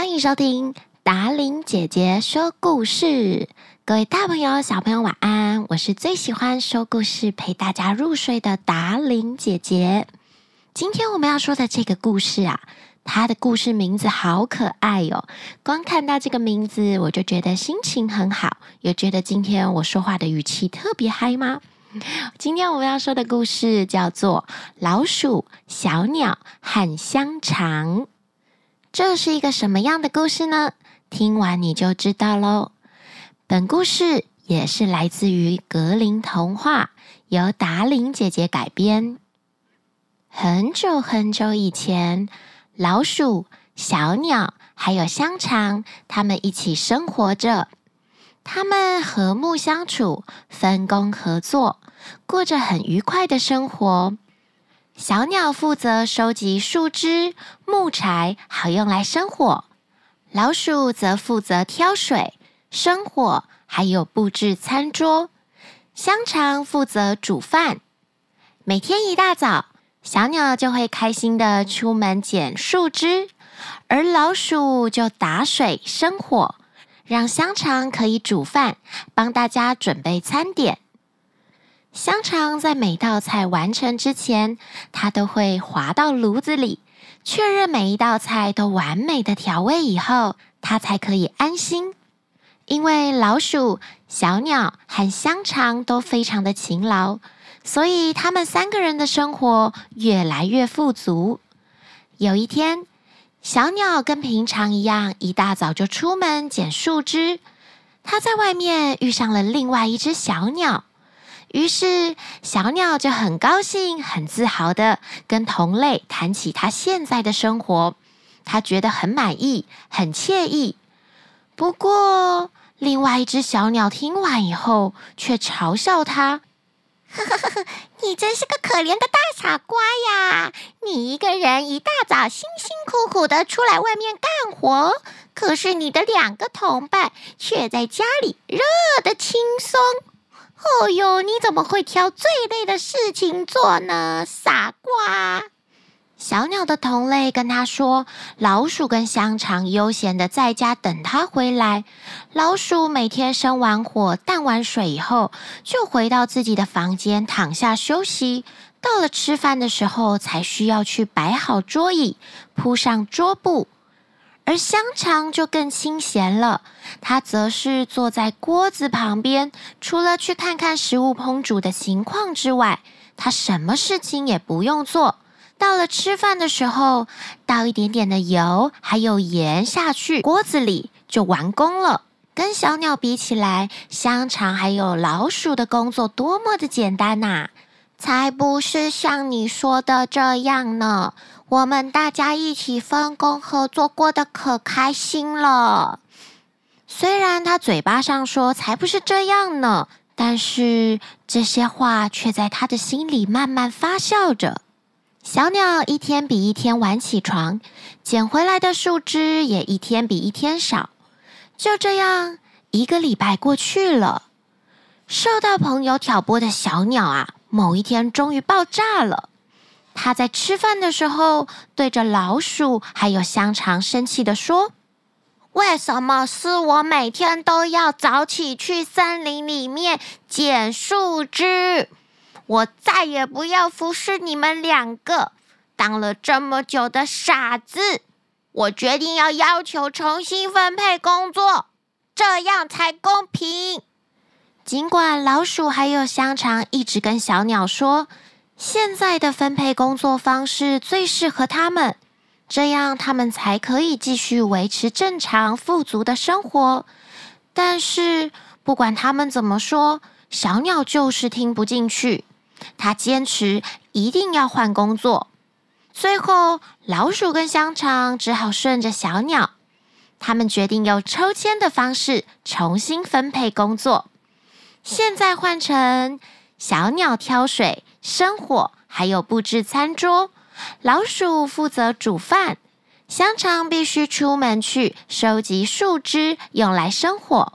欢迎收听达伶姐姐说故事。各位大朋友、小朋友，晚安！我是最喜欢说故事、陪大家入睡的达伶姐姐。今天我们要说的这个故事啊，它的故事名字好可爱哟、哦！光看到这个名字，我就觉得心情很好，也觉得今天我说话的语气特别嗨吗？今天我们要说的故事叫做《老鼠、小鸟和香肠》。这是一个什么样的故事呢？听完你就知道喽。本故事也是来自于格林童话，由达伶姐姐改编。很久很久以前，老鼠、小鸟还有香肠，他们一起生活着。他们和睦相处，分工合作，过着很愉快的生活。小鸟负责收集树枝、木柴，好用来生火；老鼠则负责挑水、生火，还有布置餐桌；香肠负责煮饭。每天一大早，小鸟就会开心的出门捡树枝，而老鼠就打水、生火，让香肠可以煮饭，帮大家准备餐点。香肠在每道菜完成之前，它都会滑到炉子里，确认每一道菜都完美的调味以后，它才可以安心。因为老鼠、小鸟和香肠都非常的勤劳，所以他们三个人的生活越来越富足。有一天，小鸟跟平常一样，一大早就出门捡树枝。它在外面遇上了另外一只小鸟。于是，小鸟就很高兴、很自豪的跟同类谈起它现在的生活。它觉得很满意、很惬意。不过，另外一只小鸟听完以后，却嘲笑它：“呵呵呵呵，你真是个可怜的大傻瓜呀！你一个人一大早辛辛苦苦的出来外面干活，可是你的两个同伴却在家里热的轻松。”哦哟，你怎么会挑最累的事情做呢，傻瓜！小鸟的同类跟他说：“老鼠跟香肠悠闲的在家等他回来。老鼠每天生完火、淡完水以后，就回到自己的房间躺下休息。到了吃饭的时候，才需要去摆好桌椅，铺上桌布。”而香肠就更清闲了，它则是坐在锅子旁边，除了去看看食物烹煮的情况之外，它什么事情也不用做。到了吃饭的时候，倒一点点的油还有盐下去锅子里就完工了。跟小鸟比起来，香肠还有老鼠的工作多么的简单呐！才不是像你说的这样呢。我们大家一起分工合作，过得可开心了。虽然他嘴巴上说才不是这样呢，但是这些话却在他的心里慢慢发酵着。小鸟一天比一天晚起床，捡回来的树枝也一天比一天少。就这样，一个礼拜过去了。受到朋友挑拨的小鸟啊，某一天终于爆炸了。他在吃饭的时候，对着老鼠还有香肠生气地说：“为什么是我每天都要早起去森林里面捡树枝？我再也不要服侍你们两个，当了这么久的傻子，我决定要要求重新分配工作，这样才公平。”尽管老鼠还有香肠一直跟小鸟说。现在的分配工作方式最适合他们，这样他们才可以继续维持正常富足的生活。但是不管他们怎么说，小鸟就是听不进去，他坚持一定要换工作。最后，老鼠跟香肠只好顺着小鸟，他们决定用抽签的方式重新分配工作。现在换成小鸟挑水。生火，还有布置餐桌，老鼠负责煮饭，香肠必须出门去收集树枝，用来生火。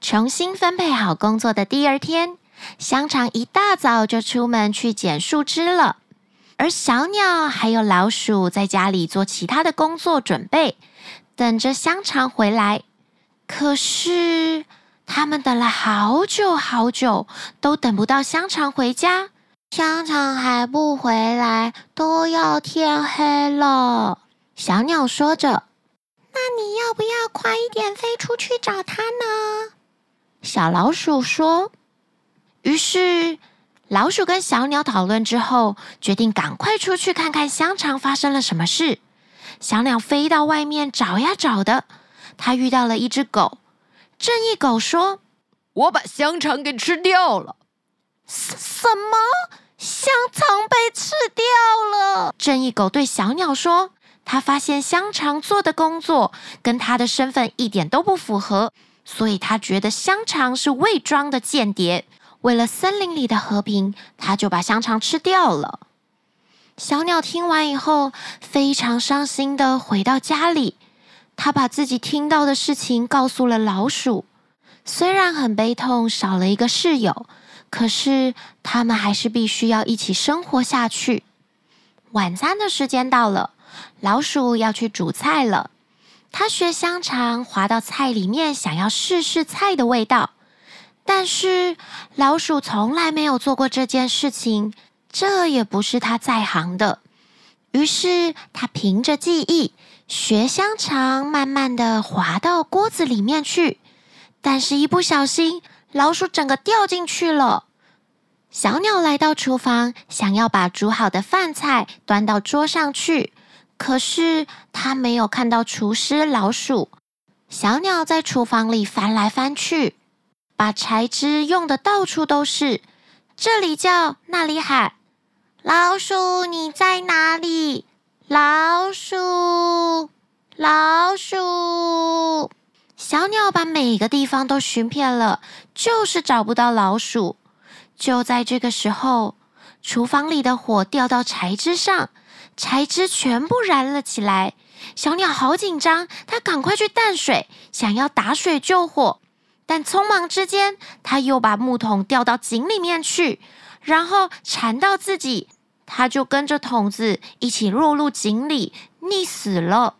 重新分配好工作的第二天，香肠一大早就出门去捡树枝了，而小鸟还有老鼠在家里做其他的工作准备。等着香肠回来。可是他们等了好久好久，都等不到香肠回家。香肠还不回来，都要天黑了。小鸟说着：“那你要不要快一点飞出去找它呢？”小老鼠说。于是，老鼠跟小鸟讨论之后，决定赶快出去看看香肠发生了什么事。小鸟飞到外面找呀找的，它遇到了一只狗。正义狗说：“我把香肠给吃掉了。”什么？香肠被吃掉了。正义狗对小鸟说：“他发现香肠做的工作跟他的身份一点都不符合，所以他觉得香肠是伪装的间谍。为了森林里的和平，他就把香肠吃掉了。”小鸟听完以后，非常伤心地回到家里。他把自己听到的事情告诉了老鼠，虽然很悲痛，少了一个室友。可是，他们还是必须要一起生活下去。晚餐的时间到了，老鼠要去煮菜了。它学香肠滑到菜里面，想要试试菜的味道。但是，老鼠从来没有做过这件事情，这也不是它在行的。于是，它凭着记忆学香肠，慢慢的滑到锅子里面去。但是，一不小心。老鼠整个掉进去了。小鸟来到厨房，想要把煮好的饭菜端到桌上去，可是它没有看到厨师老鼠。小鸟在厨房里翻来翻去，把柴枝用的到处都是，这里叫，那里喊：“老鼠，你在哪里？老鼠，老鼠。”小鸟把每个地方都寻遍了，就是找不到老鼠。就在这个时候，厨房里的火掉到柴枝上，柴枝全部燃了起来。小鸟好紧张，它赶快去淡水，想要打水救火。但匆忙之间，它又把木桶掉到井里面去，然后缠到自己，它就跟着桶子一起落入井里，溺死了。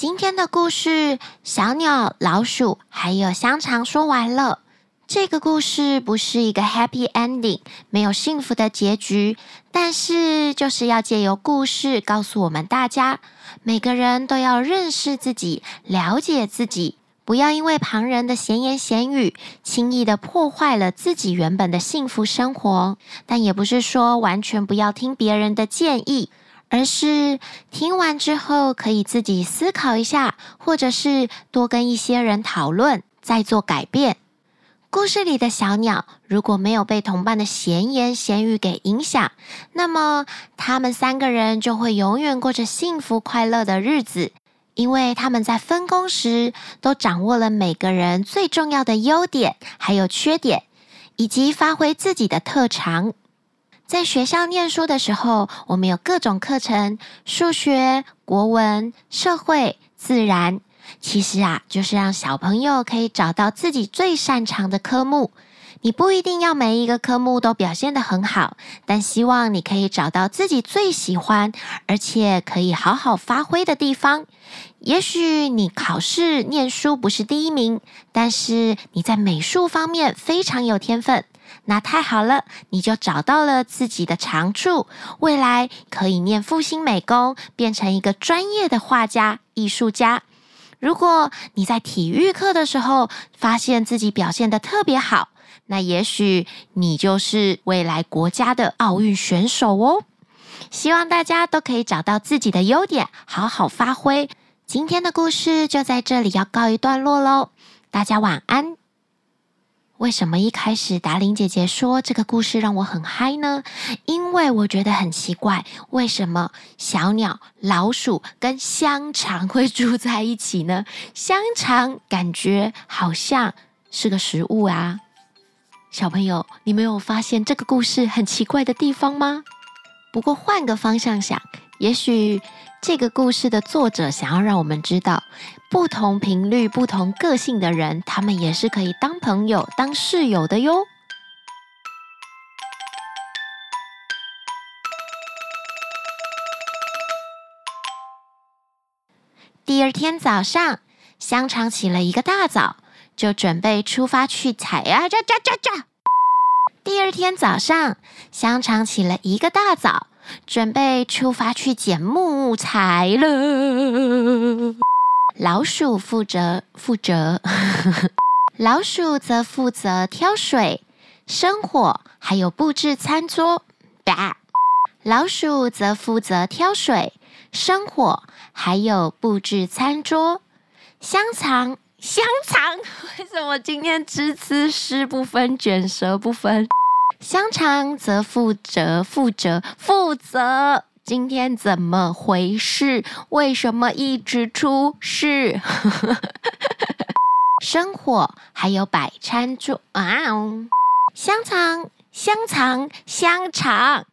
今天的故事，小鸟、老鼠还有香肠说完了。这个故事不是一个 happy ending，没有幸福的结局，但是就是要借由故事告诉我们大家，每个人都要认识自己，了解自己，不要因为旁人的闲言闲语，轻易的破坏了自己原本的幸福生活。但也不是说完全不要听别人的建议。而是听完之后可以自己思考一下，或者是多跟一些人讨论，再做改变。故事里的小鸟如果没有被同伴的闲言闲语给影响，那么他们三个人就会永远过着幸福快乐的日子，因为他们在分工时都掌握了每个人最重要的优点，还有缺点，以及发挥自己的特长。在学校念书的时候，我们有各种课程：数学、国文、社会、自然。其实啊，就是让小朋友可以找到自己最擅长的科目。你不一定要每一个科目都表现得很好，但希望你可以找到自己最喜欢，而且可以好好发挥的地方。也许你考试念书不是第一名，但是你在美术方面非常有天分。那太好了，你就找到了自己的长处，未来可以念复兴美工，变成一个专业的画家、艺术家。如果你在体育课的时候发现自己表现得特别好，那也许你就是未来国家的奥运选手哦。希望大家都可以找到自己的优点，好好发挥。今天的故事就在这里要告一段落喽，大家晚安。为什么一开始达伶姐姐说这个故事让我很嗨呢？因为我觉得很奇怪，为什么小鸟、老鼠跟香肠会住在一起呢？香肠感觉好像是个食物啊。小朋友，你没有发现这个故事很奇怪的地方吗？不过换个方向想，也许这个故事的作者想要让我们知道。不同频率、不同个性的人，他们也是可以当朋友、当室友的哟。第二天早上，香肠起了一个大早，就准备出发去采呀，抓抓抓抓。第二天早上，香肠起了一个大早，准备出发去捡木材了。老鼠负责负责，老鼠则负责挑水、生火，还有布置餐桌。吧，老鼠则负责挑水、生火，还有布置餐桌。香肠，香肠，为什么今天只词诗不分，卷舌不分？香肠则负责负责负责，今天怎么回事？为什么一直出事？生火还有摆餐桌啊！香肠，香肠，香肠。